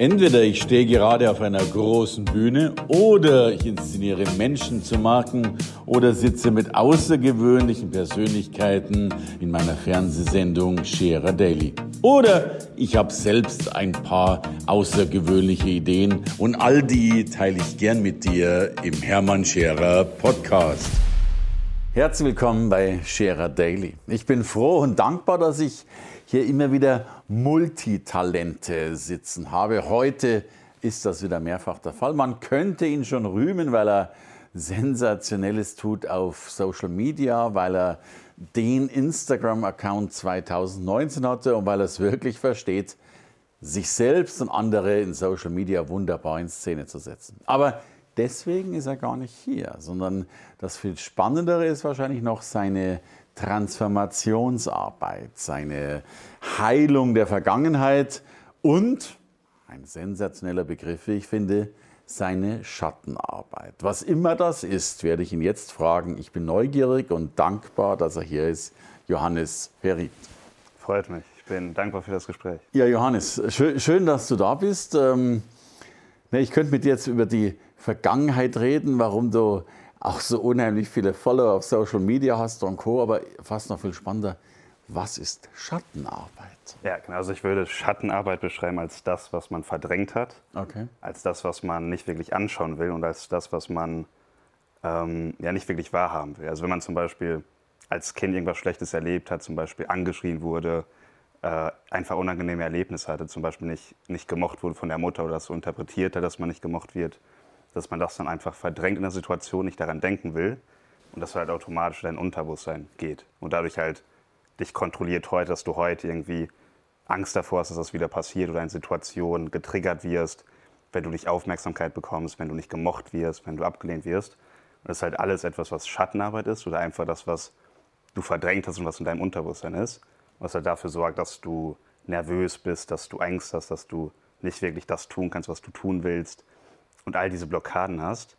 Entweder ich stehe gerade auf einer großen Bühne oder ich inszeniere Menschen zu Marken oder sitze mit außergewöhnlichen Persönlichkeiten in meiner Fernsehsendung Scherer Daily. Oder ich habe selbst ein paar außergewöhnliche Ideen und all die teile ich gern mit dir im Hermann Scherer Podcast. Herzlich willkommen bei Scherer Daily. Ich bin froh und dankbar, dass ich hier immer wieder Multitalente sitzen habe. Heute ist das wieder mehrfach der Fall. Man könnte ihn schon rühmen, weil er Sensationelles tut auf Social Media, weil er den Instagram-Account 2019 hatte und weil er es wirklich versteht, sich selbst und andere in Social Media wunderbar in Szene zu setzen. Aber deswegen ist er gar nicht hier, sondern das viel Spannendere ist wahrscheinlich noch seine Transformationsarbeit, seine Heilung der Vergangenheit und, ein sensationeller Begriff, wie ich finde, seine Schattenarbeit. Was immer das ist, werde ich ihn jetzt fragen. Ich bin neugierig und dankbar, dass er hier ist. Johannes Perit. Freut mich. Ich bin dankbar für das Gespräch. Ja, Johannes, schön, schön dass du da bist. Ähm, ich könnte mit dir jetzt über die Vergangenheit reden, warum du auch so unheimlich viele Follower auf Social Media hast und Co. Aber fast noch viel spannender, was ist Schattenarbeit? Ja, genau. Also ich würde Schattenarbeit beschreiben als das, was man verdrängt hat, okay. als das, was man nicht wirklich anschauen will und als das, was man ähm, ja nicht wirklich wahrhaben will. Also wenn man zum Beispiel als Kind irgendwas Schlechtes erlebt hat, zum Beispiel angeschrien wurde, äh, einfach unangenehme Erlebnisse hatte, zum Beispiel nicht, nicht gemocht wurde von der Mutter oder so interpretiert hat, dass man nicht gemocht wird, dass man das dann einfach verdrängt in der Situation, nicht daran denken will und dass halt automatisch dein Unterbewusstsein geht und dadurch halt dich kontrolliert heute, dass du heute irgendwie Angst davor hast, dass das wieder passiert oder in Situationen getriggert wirst, wenn du nicht Aufmerksamkeit bekommst, wenn du nicht gemocht wirst, wenn du abgelehnt wirst. Und das ist halt alles etwas, was Schattenarbeit ist oder einfach das, was du verdrängt hast und was in deinem Unterbewusstsein ist. Was halt dafür sorgt, dass du nervös bist, dass du Angst hast, dass du nicht wirklich das tun kannst, was du tun willst, und all diese Blockaden hast,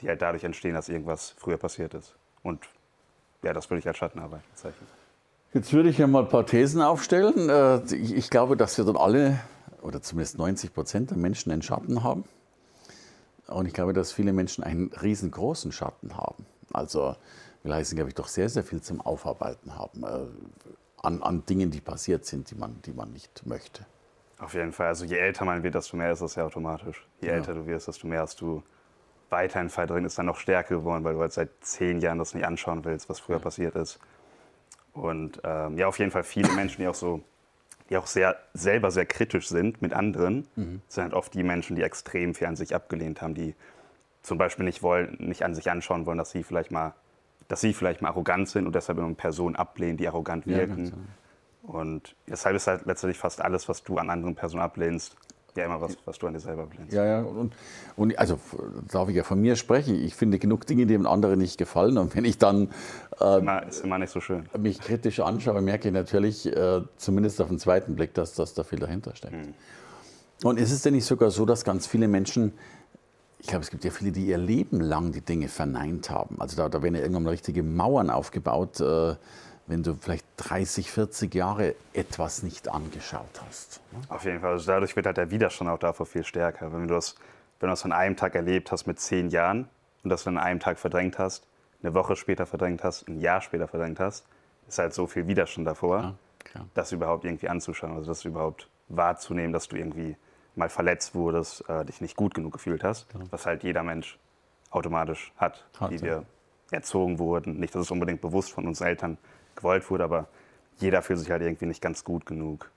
die halt dadurch entstehen, dass irgendwas früher passiert ist. Und ja, das würde ich als Schattenarbeit bezeichnen. Jetzt würde ich ja mal ein paar Thesen aufstellen. Äh, ich glaube, dass wir dann alle, oder zumindest 90 Prozent der Menschen einen Schatten haben. Und ich glaube, dass viele Menschen einen riesengroßen Schatten haben. Also wir leisten, glaube ich, doch sehr, sehr viel zum Aufarbeiten haben. Äh, an, an Dingen, die passiert sind, die man, die man nicht möchte. Auf jeden Fall. Also je älter man wird, desto mehr ist das ja automatisch. Je ja. älter du wirst, desto mehr hast du weiterhin Fall drin, ist dann noch stärker geworden, weil du halt seit zehn Jahren das nicht anschauen willst, was früher ja. passiert ist. Und ähm, ja, auf jeden Fall viele Menschen, die auch so, die auch sehr selber sehr kritisch sind mit anderen, mhm. sind halt oft die Menschen, die extrem viel an sich abgelehnt haben, die zum Beispiel nicht wollen, nicht an sich anschauen wollen, dass sie vielleicht mal, dass sie vielleicht mal arrogant sind und deshalb immer Personen ablehnen, die arrogant wirken. Ja, und deshalb ist halt letztendlich fast alles, was du an anderen Personen ablehnst, ja immer was, was du an dir selber ablehnst. Ja, ja. Und, und also darf ich ja von mir sprechen. Ich finde genug Dinge, die dem anderen nicht gefallen. Und wenn ich dann äh, immer, ist immer nicht so schön. mich kritisch anschaue, merke ich natürlich, äh, zumindest auf den zweiten Blick, dass, dass da viel dahinter steckt. Mhm. Und ist es denn nicht sogar so, dass ganz viele Menschen ich glaube, es gibt ja viele, die ihr Leben lang die Dinge verneint haben. Also da, da werden ja irgendwann mal richtige Mauern aufgebaut. Äh, wenn du vielleicht 30, 40 Jahre etwas nicht angeschaut hast. Ne? Auf jeden Fall. Also dadurch wird halt der Widerstand auch davor viel stärker. Wenn du das, wenn du das an einem Tag erlebt hast mit zehn Jahren und das dann an einem Tag verdrängt hast, eine Woche später verdrängt hast, ein Jahr später verdrängt hast, ist halt so viel Widerstand davor, ja, das überhaupt irgendwie anzuschauen, also das überhaupt wahrzunehmen, dass du irgendwie mal verletzt wurdest, äh, dich nicht gut genug gefühlt hast, ja. was halt jeder Mensch automatisch hat, hat wie wir erzogen wurden. Nicht, dass es unbedingt bewusst von uns Eltern gewollt wurde, aber jeder fühlt sich halt irgendwie nicht ganz gut genug,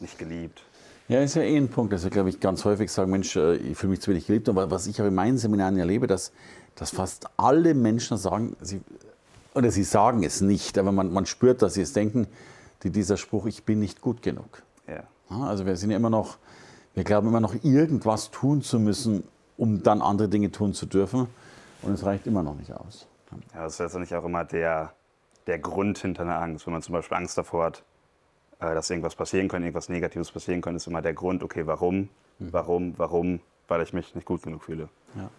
nicht geliebt. Ja, ist ja eh ein Punkt, dass wir, glaube ich, ganz häufig sagen, Mensch, äh, ich fühle mich zu wenig geliebt. Und was ich aber in meinen Seminaren erlebe, dass, dass fast alle Menschen sagen, sie, oder sie sagen es nicht, aber man, man spürt, dass sie es denken, die, dieser Spruch, ich bin nicht gut genug. Ja. Also wir sind ja immer noch, wir glauben immer noch, irgendwas tun zu müssen, um dann andere Dinge tun zu dürfen. Und es reicht immer noch nicht aus. Ja, das ist letztendlich auch immer der, der Grund hinter einer Angst. Wenn man zum Beispiel Angst davor hat, äh, dass irgendwas passieren könnte, irgendwas Negatives passieren könnte, ist immer der Grund, okay, warum, mhm. warum, warum, weil ich mich nicht gut genug fühle. Ja.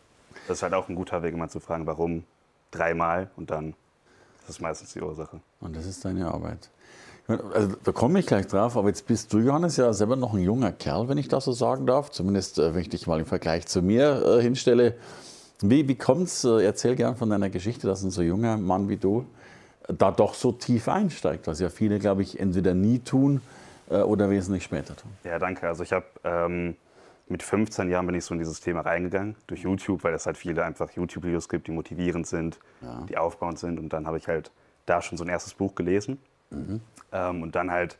Das ist halt auch ein guter Weg, immer zu fragen, warum dreimal und dann ist das meistens die Ursache. Und das ist deine Arbeit. Also, da komme ich gleich drauf, aber jetzt bist du, Johannes, ja selber noch ein junger Kerl, wenn ich das so sagen darf. Zumindest, äh, wenn ich dich mal im Vergleich zu mir äh, hinstelle. Wie, wie kommt es, äh, erzähl gern von deiner Geschichte, dass ein so junger Mann wie du da doch so tief einsteigt, was ja viele, glaube ich, entweder nie tun äh, oder wesentlich später tun. Ja, danke. Also ich habe ähm, mit 15 Jahren bin ich so in dieses Thema reingegangen, durch YouTube, weil es halt viele einfach YouTube-Videos gibt, die motivierend sind, ja. die aufbauend sind. Und dann habe ich halt da schon so ein erstes Buch gelesen. Mhm. Ähm, und dann halt,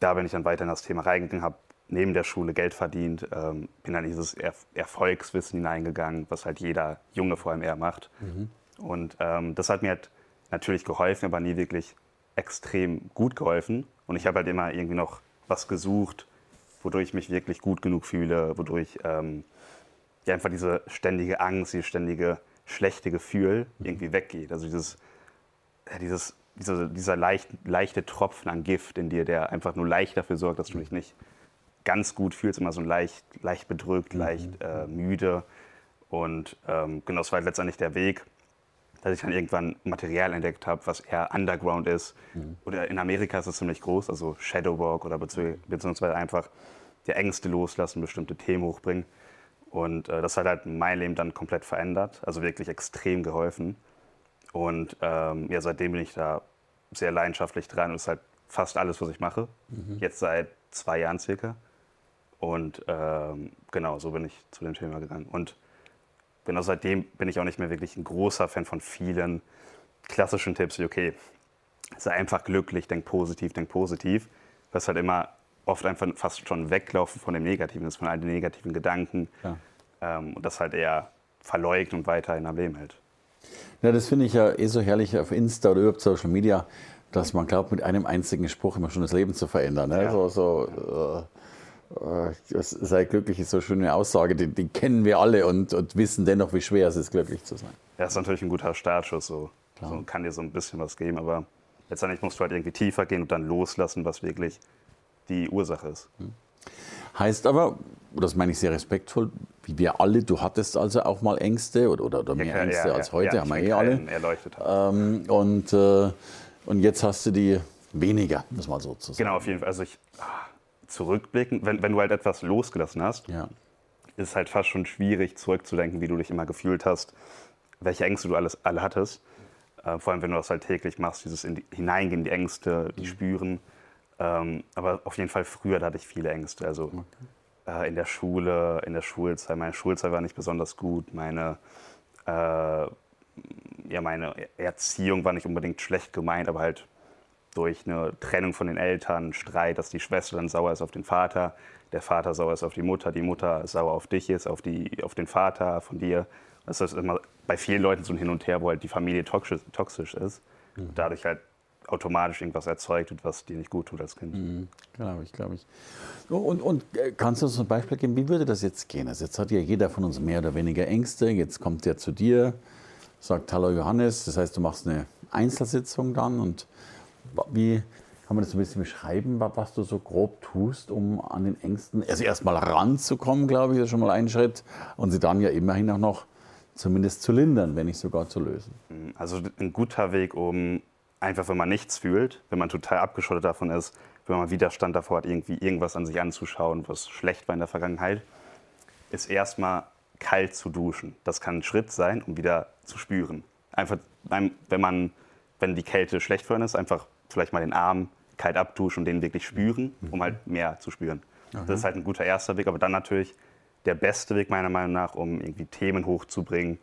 da bin ich dann weiter in das Thema reingegangen, habe neben der Schule Geld verdient, ähm, bin dann in dieses er Erfolgswissen hineingegangen, was halt jeder Junge vor allem eher macht. Mhm. Und ähm, das hat mir halt natürlich geholfen, aber nie wirklich extrem gut geholfen. Und ich habe halt immer irgendwie noch was gesucht, wodurch ich mich wirklich gut genug fühle, wodurch ähm, ja, einfach diese ständige Angst, dieses ständige schlechte Gefühl mhm. irgendwie weggeht. Also dieses, ja, dieses dieser, dieser leicht, leichte Tropfen an Gift in dir, der einfach nur leicht dafür sorgt, dass du dich nicht ganz gut fühlst, immer so leicht, leicht bedrückt, mhm. leicht äh, müde. Und ähm, genau, das war letztendlich der Weg, dass ich dann irgendwann Material entdeckt habe, was eher Underground ist. Mhm. Oder in Amerika ist es ziemlich groß, also Shadowwalk oder beziehungsweise einfach die Ängste loslassen, bestimmte Themen hochbringen. Und äh, das hat halt mein Leben dann komplett verändert, also wirklich extrem geholfen. Und ähm, ja, seitdem bin ich da sehr leidenschaftlich dran und es ist halt fast alles, was ich mache. Mhm. Jetzt seit zwei Jahren circa. Und ähm, genau, so bin ich zu dem Thema gegangen. Und genau seitdem bin ich auch nicht mehr wirklich ein großer Fan von vielen klassischen Tipps wie, okay, sei einfach glücklich, denk positiv, denk positiv. Was halt immer oft einfach fast schon weglaufen von dem Negativen ist, von all den negativen Gedanken. Ja. Ähm, und das halt eher verleugnet und weiterhin am Leben hält. Ja, das finde ich ja eh so herrlich auf Insta oder überhaupt Social Media, dass man glaubt, mit einem einzigen Spruch immer schon das Leben zu verändern. Ne? Ja. So, so äh, sei glücklich ist so eine schöne Aussage, die, die, kennen wir alle und, und wissen dennoch, wie schwer es ist, glücklich zu sein. Ja, ist natürlich ein guter Startschuss. So. so kann dir so ein bisschen was geben, aber letztendlich musst du halt irgendwie tiefer gehen und dann loslassen, was wirklich die Ursache ist. Hm. Heißt aber, das meine ich sehr respektvoll, wie wir alle, du hattest also auch mal Ängste oder, oder, oder mehr ja, Ängste ja, als ja, heute, haben wir eh alle. Erleuchtet ähm, und, äh, und jetzt hast du die weniger, muss man so zu sagen. Genau, auf jeden Fall. Also ich ah, zurückblicken, wenn, wenn du halt etwas losgelassen hast, ist es halt fast schon schwierig zurückzudenken, wie du dich immer gefühlt hast, welche Ängste du alles, alle hattest. Äh, vor allem, wenn du das halt täglich machst, dieses in die, Hineingehen, die Ängste, die mhm. spüren. Ähm, aber auf jeden Fall früher da hatte ich viele Ängste. Also okay. äh, in der Schule, in der Schulzeit. Meine Schulzeit war nicht besonders gut. Meine, äh, ja, meine Erziehung war nicht unbedingt schlecht gemeint, aber halt durch eine Trennung von den Eltern, Streit, dass die Schwester dann sauer ist auf den Vater, der Vater sauer ist auf die Mutter, die Mutter sauer auf dich ist, auf, die, auf den Vater von dir. Das ist immer bei vielen Leuten so ein Hin und Her, wo halt die Familie toxisch, toxisch ist. Mhm. Dadurch halt automatisch irgendwas erzeugt was dir nicht gut tut als Kind. Mhm, glaube ich, glaube ich. Und, und äh, kannst du uns ein Beispiel geben, wie würde das jetzt gehen? Also jetzt hat ja jeder von uns mehr oder weniger Ängste. Jetzt kommt er zu dir, sagt Hallo Johannes. Das heißt, du machst eine Einzelsitzung dann. Und wie kann man das ein bisschen beschreiben, was du so grob tust, um an den Ängsten, also erstmal ranzukommen, glaube ich, ist schon mal ein Schritt. Und sie dann ja immerhin auch noch zumindest zu lindern, wenn nicht sogar zu lösen. Also ein guter Weg, um einfach, wenn man nichts fühlt, wenn man total abgeschottet davon ist, wenn man Widerstand davor hat, irgendwie irgendwas an sich anzuschauen, was schlecht war in der Vergangenheit, ist erstmal kalt zu duschen. Das kann ein Schritt sein, um wieder zu spüren. Einfach, wenn man, wenn die Kälte schlecht für einen ist, einfach vielleicht mal den Arm kalt abduschen und den wirklich spüren, um halt mehr zu spüren. Okay. Das ist halt ein guter erster Weg, aber dann natürlich der beste Weg meiner Meinung nach, um irgendwie Themen hochzubringen,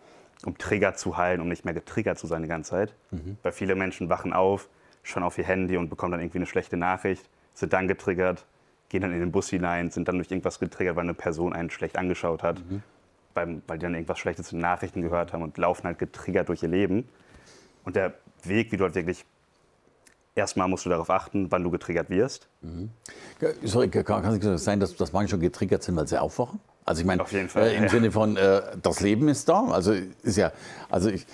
um Trigger zu heilen, um nicht mehr getriggert zu sein die ganze Zeit. Mhm. Weil viele Menschen wachen auf, schauen auf ihr Handy und bekommen dann irgendwie eine schlechte Nachricht, sind dann getriggert, gehen dann in den Bus hinein, sind dann durch irgendwas getriggert, weil eine Person einen schlecht angeschaut hat, mhm. weil, weil die dann irgendwas Schlechtes in den Nachrichten gehört haben und laufen halt getriggert durch ihr Leben. Und der Weg, wie du halt wirklich erstmal musst du darauf achten, wann du getriggert wirst. Mhm. Sorry, kann es sein, dass, dass manche schon getriggert sind, weil sie aufwachen? Also ich meine, äh, im ja. Sinne von, äh, das Leben ist da. Also ist ja, also ich,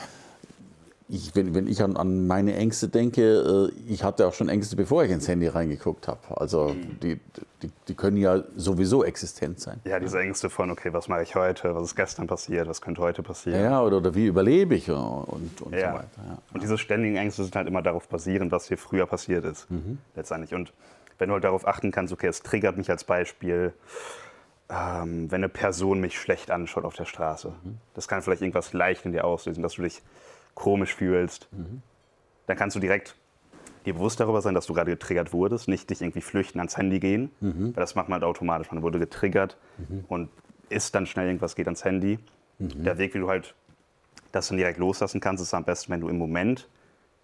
ich, wenn, wenn ich an, an, meine Ängste denke, äh, ich hatte auch schon Ängste, bevor ich ins Handy reingeguckt habe. Also mhm. die, die, die, können ja sowieso existent sein. Ja, diese Ängste von, okay, was mache ich heute, was ist gestern passiert, was könnte heute passieren. Ja, oder, oder wie überlebe ich und, und ja. so weiter. Ja. Und diese ständigen Ängste sind halt immer darauf basierend, was hier früher passiert ist, mhm. letztendlich. Und wenn du halt darauf achten kannst, okay, es triggert mich als Beispiel, ähm, wenn eine Person mich schlecht anschaut auf der Straße. Mhm. Das kann vielleicht irgendwas leicht in dir auslösen, dass du dich komisch fühlst, mhm. dann kannst du direkt dir bewusst darüber sein, dass du gerade getriggert wurdest, nicht dich irgendwie flüchten, ans Handy gehen, mhm. weil das macht man halt automatisch. Man wurde getriggert mhm. und ist dann schnell irgendwas, geht ans Handy. Mhm. Der Weg, wie du halt das dann direkt loslassen kannst, ist am besten, wenn du im Moment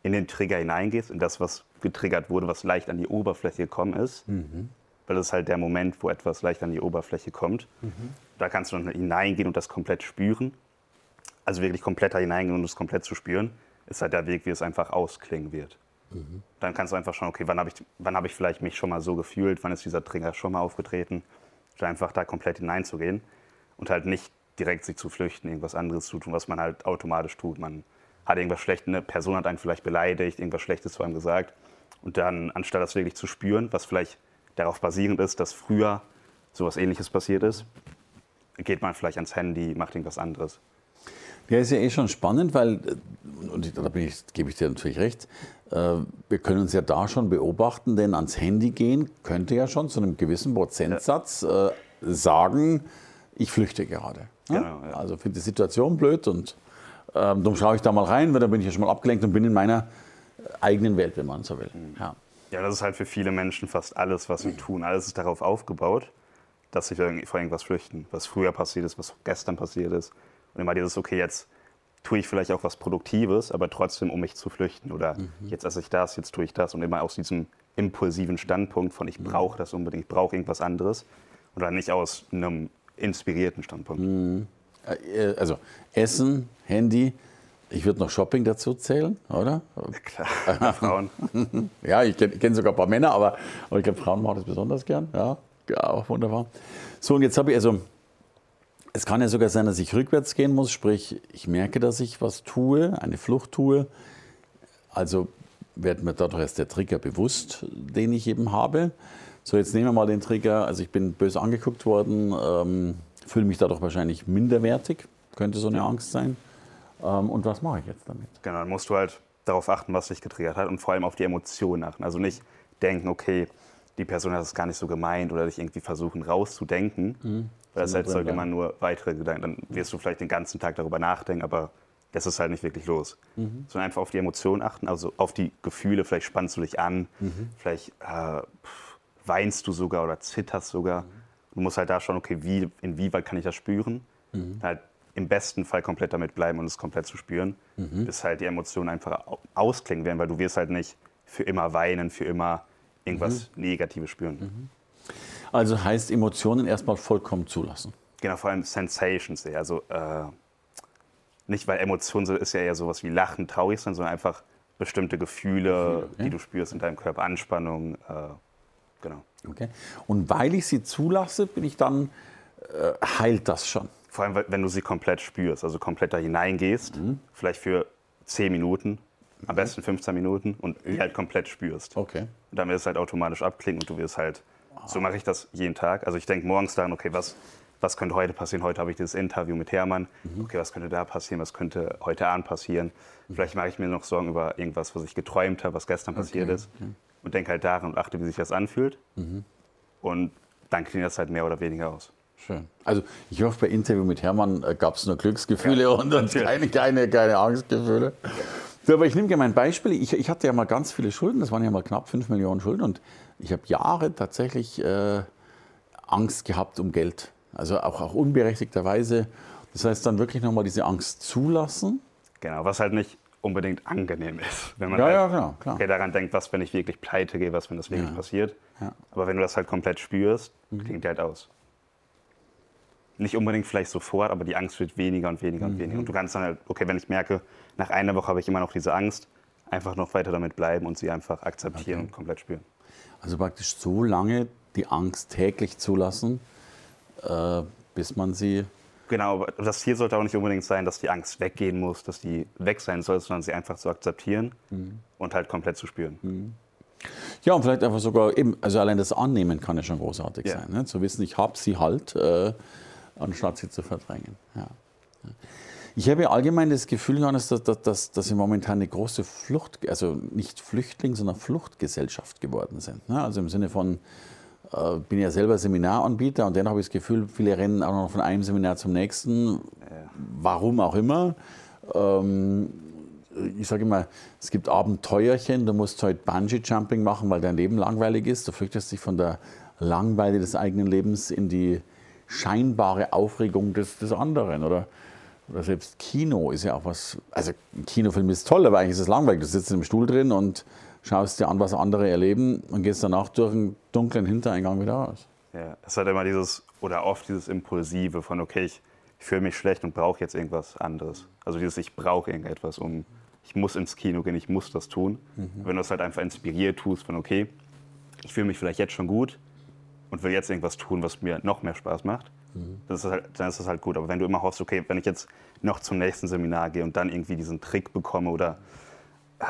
in den Trigger hineingehst, in das, was getriggert wurde, was leicht an die Oberfläche gekommen ist. Mhm. Weil das ist halt der Moment, wo etwas leicht an die Oberfläche kommt. Mhm. Da kannst du dann hineingehen und das komplett spüren also wirklich komplett da hineingehen und es komplett zu spüren, ist halt der Weg, wie es einfach ausklingen wird. Mhm. Dann kannst du einfach schauen, okay, wann habe ich, hab ich vielleicht mich schon mal so gefühlt, wann ist dieser Trigger schon mal aufgetreten, und einfach da komplett hineinzugehen und halt nicht direkt sich zu flüchten, irgendwas anderes zu tun, was man halt automatisch tut. Man hat irgendwas Schlechtes, eine Person hat einen vielleicht beleidigt, irgendwas Schlechtes zu einem gesagt und dann, anstatt das wirklich zu spüren, was vielleicht darauf basierend ist, dass früher sowas ähnliches passiert ist, geht man vielleicht ans Handy, macht irgendwas anderes. Ja, ist ja eh schon spannend, weil, äh, und da ich, gebe ich dir natürlich recht, äh, wir können uns ja da schon beobachten, denn ans Handy gehen könnte ja schon zu einem gewissen Prozentsatz äh, sagen, ich flüchte gerade. Genau, ja. Also finde die Situation blöd und ähm, darum schaue ich da mal rein, weil dann bin ich ja schon mal abgelenkt und bin in meiner eigenen Welt, wenn man so will. Mhm. Ja. ja, das ist halt für viele Menschen fast alles, was sie tun. Alles ist darauf aufgebaut, dass sie vor irgendwas flüchten, was früher passiert ist, was gestern passiert ist und immer dieses, okay, jetzt tue ich vielleicht auch was Produktives, aber trotzdem, um mich zu flüchten. Oder mhm. jetzt esse ich das, jetzt tue ich das. Und immer aus diesem impulsiven Standpunkt von, ich mhm. brauche das unbedingt, ich brauche irgendwas anderes. Oder nicht aus einem inspirierten Standpunkt. Mhm. Äh, also Essen, Handy, ich würde noch Shopping dazu zählen, oder? klar, Frauen. ja, ich kenne kenn sogar ein paar Männer, aber, aber ich glaube, Frauen machen das besonders gern. Ja, ja auch wunderbar. So, und jetzt habe ich also es kann ja sogar sein, dass ich rückwärts gehen muss, sprich, ich merke, dass ich was tue, eine Flucht tue. Also wird mir dadurch erst der Trigger bewusst, den ich eben habe. So, jetzt nehmen wir mal den Trigger. Also ich bin böse angeguckt worden, ähm, fühle mich dadurch wahrscheinlich minderwertig, könnte so eine Angst sein. Ähm, und was mache ich jetzt damit? Genau, dann musst du halt darauf achten, was dich getriggert hat und vor allem auf die Emotionen achten. Also nicht denken, okay, die Person hat es gar nicht so gemeint oder dich irgendwie versuchen rauszudenken, mhm. Weil das erzeugt immer nur weitere Gedanken. Dann wirst du vielleicht den ganzen Tag darüber nachdenken, aber das ist halt nicht wirklich los. Mhm. Sondern einfach auf die Emotionen achten, also auf die Gefühle. Vielleicht spannst du dich an, mhm. vielleicht äh, weinst du sogar oder zitterst sogar. Mhm. Du musst halt da schauen, okay, wie, inwieweit kann ich das spüren? Mhm. Halt im besten Fall komplett damit bleiben und es komplett zu spüren, mhm. bis halt die Emotionen einfach ausklingen werden, weil du wirst halt nicht für immer weinen, für immer irgendwas mhm. Negatives spüren. Also heißt Emotionen erstmal vollkommen zulassen. Genau, vor allem Sensations. Also äh, nicht, weil Emotionen ist ja eher sowas wie Lachen, traurig sein, sondern einfach bestimmte Gefühle, okay. die du spürst in deinem Körper, Anspannung. Äh, genau. Okay. Und weil ich sie zulasse, bin ich dann, äh, heilt das schon. Vor allem, wenn du sie komplett spürst, also komplett da hineingehst, mhm. vielleicht für 10 Minuten, am mhm. besten 15 Minuten und die halt komplett spürst. Okay. Und dann wird es halt automatisch abklingen und du wirst halt so mache ich das jeden Tag. Also ich denke morgens daran, okay, was, was könnte heute passieren? Heute habe ich dieses Interview mit Hermann. Mhm. Okay, was könnte da passieren? Was könnte heute Abend passieren? Mhm. Vielleicht mache ich mir noch Sorgen über irgendwas, was ich geträumt habe, was gestern passiert okay. ist. Okay. Und denke halt daran und achte, wie sich das anfühlt. Mhm. Und dann klingt das halt mehr oder weniger aus. Schön. Also ich hoffe, bei Interview mit Hermann äh, gab es nur Glücksgefühle ja, und, und keine, keine, keine Angstgefühle. So, aber ich nehme gerne mein Beispiel. Ich, ich, hatte ja mal ganz viele Schulden, das waren ja mal knapp 5 Millionen Schulden. Und ich habe Jahre tatsächlich äh, Angst gehabt um Geld. Also auch, auch unberechtigterweise. Das heißt, dann wirklich nochmal diese Angst zulassen. Genau, was halt nicht unbedingt angenehm ist. Wenn man ja, halt, ja, klar, klar. Okay, daran denkt, was, wenn ich wirklich pleite gehe, was, wenn das wirklich ja. passiert. Ja. Aber wenn du das halt komplett spürst, mhm. klingt der halt aus. Nicht unbedingt vielleicht sofort, aber die Angst wird weniger und weniger mhm. und weniger. Und du kannst dann halt, okay, wenn ich merke, nach einer Woche habe ich immer noch diese Angst, einfach noch weiter damit bleiben und sie einfach akzeptieren okay. und komplett spüren. Also praktisch so lange die Angst täglich zulassen, äh, bis man sie Genau, das Ziel sollte auch nicht unbedingt sein, dass die Angst weggehen muss, dass die weg sein soll, sondern sie einfach zu akzeptieren mhm. und halt komplett zu spüren. Mhm. Ja, und vielleicht einfach sogar eben, also allein das Annehmen kann ja schon großartig ja. sein. Ne? Zu wissen, ich habe sie halt, äh, anstatt sie zu verdrängen. Ja. Ich habe allgemein das Gefühl, Johannes, dass, dass, dass wir momentan eine große Flucht, also nicht Flüchtling, sondern Fluchtgesellschaft geworden sind. Ne? Also im Sinne von, äh, bin ja selber Seminaranbieter und dennoch habe ich das Gefühl, viele rennen auch noch von einem Seminar zum nächsten, warum auch immer. Ähm, ich sage immer, es gibt Abenteuerchen, du musst heute Bungee-Jumping machen, weil dein Leben langweilig ist. Du flüchtest dich von der Langweile des eigenen Lebens in die scheinbare Aufregung des, des anderen. Oder, oder selbst Kino ist ja auch was. Also, ein Kinofilm ist toll, aber eigentlich ist es langweilig. Du sitzt im Stuhl drin und schaust dir an, was andere erleben und gehst danach durch einen dunklen Hintereingang wieder raus. Ja, es hat immer dieses, oder oft dieses Impulsive von, okay, ich, ich fühle mich schlecht und brauche jetzt irgendwas anderes. Also dieses, ich brauche irgendetwas, um, ich muss ins Kino gehen, ich muss das tun. Mhm. Wenn du es halt einfach inspiriert tust von, okay, ich fühle mich vielleicht jetzt schon gut und will jetzt irgendwas tun, was mir noch mehr Spaß macht, mhm. dann, ist halt, dann ist das halt gut. Aber wenn du immer hoffst, okay, wenn ich jetzt noch zum nächsten Seminar gehe und dann irgendwie diesen Trick bekomme oder äh,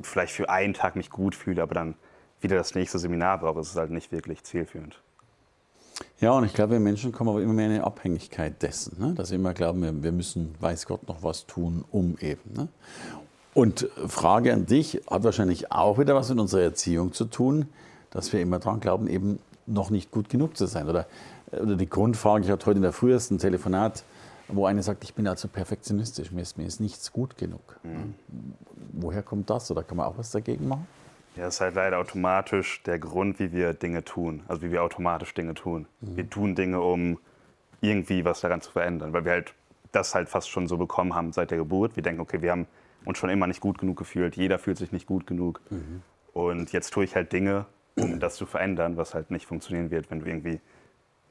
vielleicht für einen Tag mich gut fühle, aber dann wieder das nächste Seminar brauche, ist es halt nicht wirklich zielführend. Ja, und ich glaube, wir Menschen kommen aber immer mehr in eine Abhängigkeit dessen, ne? dass wir immer glauben, wir, wir, müssen, weiß Gott, noch was tun, um eben. Ne? Und Frage an dich, hat wahrscheinlich auch wieder was mit unserer Erziehung zu tun, dass wir immer daran glauben, eben noch nicht gut genug zu sein. Oder, oder die Grundfrage, ich hatte heute in der frühesten Telefonat wo einer sagt, ich bin also perfektionistisch, mir ist, mir ist nichts gut genug. Mhm. Woher kommt das oder kann man auch was dagegen machen? Ja, es ist halt leider automatisch der Grund, wie wir Dinge tun, also wie wir automatisch Dinge tun. Mhm. Wir tun Dinge, um irgendwie was daran zu verändern, weil wir halt das halt fast schon so bekommen haben seit der Geburt. Wir denken, okay, wir haben uns schon immer nicht gut genug gefühlt, jeder fühlt sich nicht gut genug. Mhm. Und jetzt tue ich halt Dinge, um das zu verändern, was halt nicht funktionieren wird, wenn du irgendwie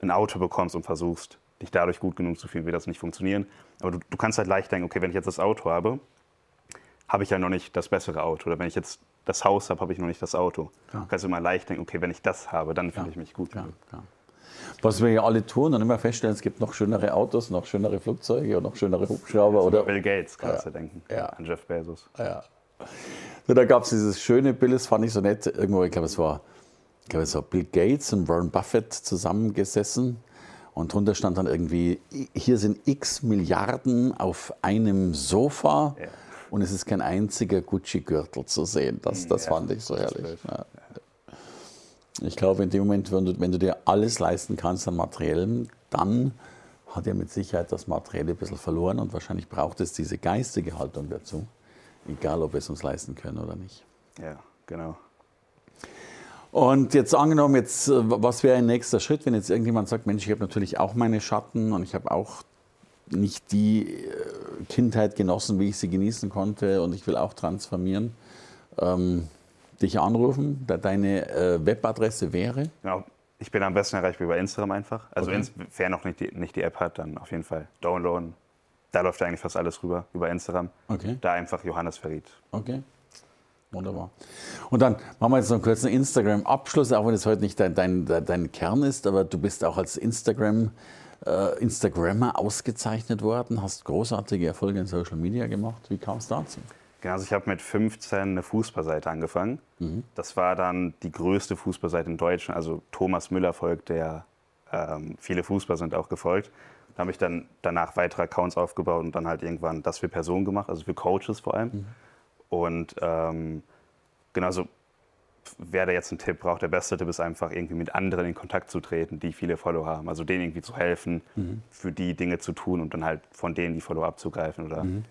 ein Auto bekommst und versuchst, dich dadurch gut genug zu fühlen, wird das nicht funktionieren. Aber du, du kannst halt leicht denken, okay, wenn ich jetzt das Auto habe, habe ich ja noch nicht das bessere Auto. Oder wenn ich jetzt das Haus habe, habe ich noch nicht das Auto. Ja. Du kannst immer leicht denken, okay, wenn ich das habe, dann fühle ja. ich mich gut. Ja. Was wir ja alle tun und immer feststellen, es gibt noch schönere Autos, noch schönere Flugzeuge und noch schönere Hubschrauber. oder Bill Gates kannst du denken, an Jeff Bezos. Ja. So, da gab es dieses schöne Bild, das fand ich so nett. Irgendwo, ich glaube, es war, ich glaube, es war Bill Gates und Warren Buffett zusammengesessen und drunter stand dann irgendwie, hier sind x Milliarden auf einem Sofa ja. und es ist kein einziger Gucci-Gürtel zu sehen. Das, das ja, fand ich so herrlich. Ja. Ich glaube, in dem Moment, wenn du, wenn du dir alles leisten kannst an Materiellen, dann hat ja mit Sicherheit das Materielle ein bisschen verloren und wahrscheinlich braucht es diese geistige Haltung dazu, egal ob wir es uns leisten können oder nicht. Ja, genau. Und jetzt angenommen, jetzt, äh, was wäre ein nächster Schritt, wenn jetzt irgendjemand sagt, Mensch, ich habe natürlich auch meine Schatten und ich habe auch nicht die äh, Kindheit genossen, wie ich sie genießen konnte und ich will auch transformieren, ähm, dich anrufen, da deine äh, Webadresse wäre? Genau. Ich bin am besten erreichbar über Instagram einfach. Also okay. wer noch nicht die, nicht die App hat, dann auf jeden Fall downloaden. Da läuft eigentlich fast alles rüber, über Instagram. Okay. Da einfach Johannes Verriet. Okay. Wunderbar. Und dann machen wir jetzt noch einen kurzen Instagram-Abschluss, auch wenn es heute nicht dein, dein, dein Kern ist, aber du bist auch als Instagram, äh, Instagrammer ausgezeichnet worden, hast großartige Erfolge in Social Media gemacht. Wie kam es dazu? Genau, also ich habe mit 15 eine Fußballseite angefangen. Mhm. Das war dann die größte Fußballseite in Deutschland. Also Thomas Müller folgt, der ähm, viele Fußballer sind auch gefolgt. Da habe ich dann danach weitere Accounts aufgebaut und dann halt irgendwann das für Personen gemacht, also für Coaches vor allem. Mhm. Und ähm, genauso, wer da jetzt einen Tipp braucht, der beste Tipp ist einfach irgendwie mit anderen in Kontakt zu treten, die viele Follower haben. Also denen irgendwie zu helfen, mhm. für die Dinge zu tun und dann halt von denen die Follower abzugreifen. Oder mhm.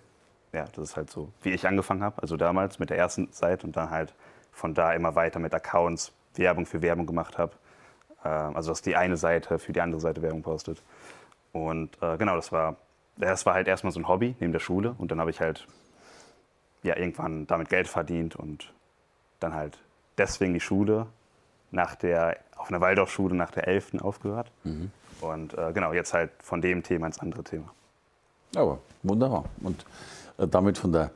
ja, das ist halt so, wie ich angefangen habe. Also damals mit der ersten Seite und dann halt von da immer weiter mit Accounts Werbung für Werbung gemacht habe. Äh, also dass die eine Seite für die andere Seite Werbung postet. Und äh, genau, das war, das war halt erstmal so ein Hobby neben der Schule. Und dann habe ich halt ja, irgendwann damit Geld verdient und dann halt deswegen die Schule nach der, auf einer Waldorfschule nach der 11. aufgehört. Mhm. Und äh, genau, jetzt halt von dem Thema ins andere Thema. Aber wunderbar. Und äh, damit von der,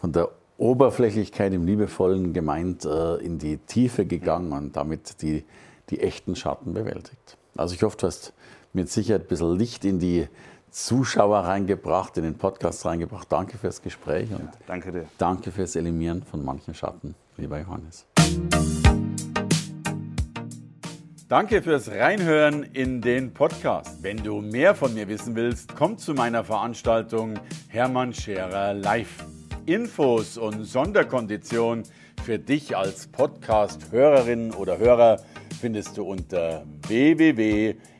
von der Oberflächlichkeit im Liebevollen gemeint äh, in die Tiefe gegangen und damit die, die echten Schatten bewältigt. Also ich hoffe, du hast mit Sicherheit ein bisschen Licht in die Zuschauer reingebracht, in den Podcast reingebracht. Danke fürs Gespräch und ja, danke dir. Danke fürs Eliminieren von manchen Schatten, lieber Johannes. Danke fürs Reinhören in den Podcast. Wenn du mehr von mir wissen willst, komm zu meiner Veranstaltung Hermann Scherer Live. Infos und Sonderkonditionen für dich als Podcast-Hörerin oder Hörer findest du unter www.hermannscherer.com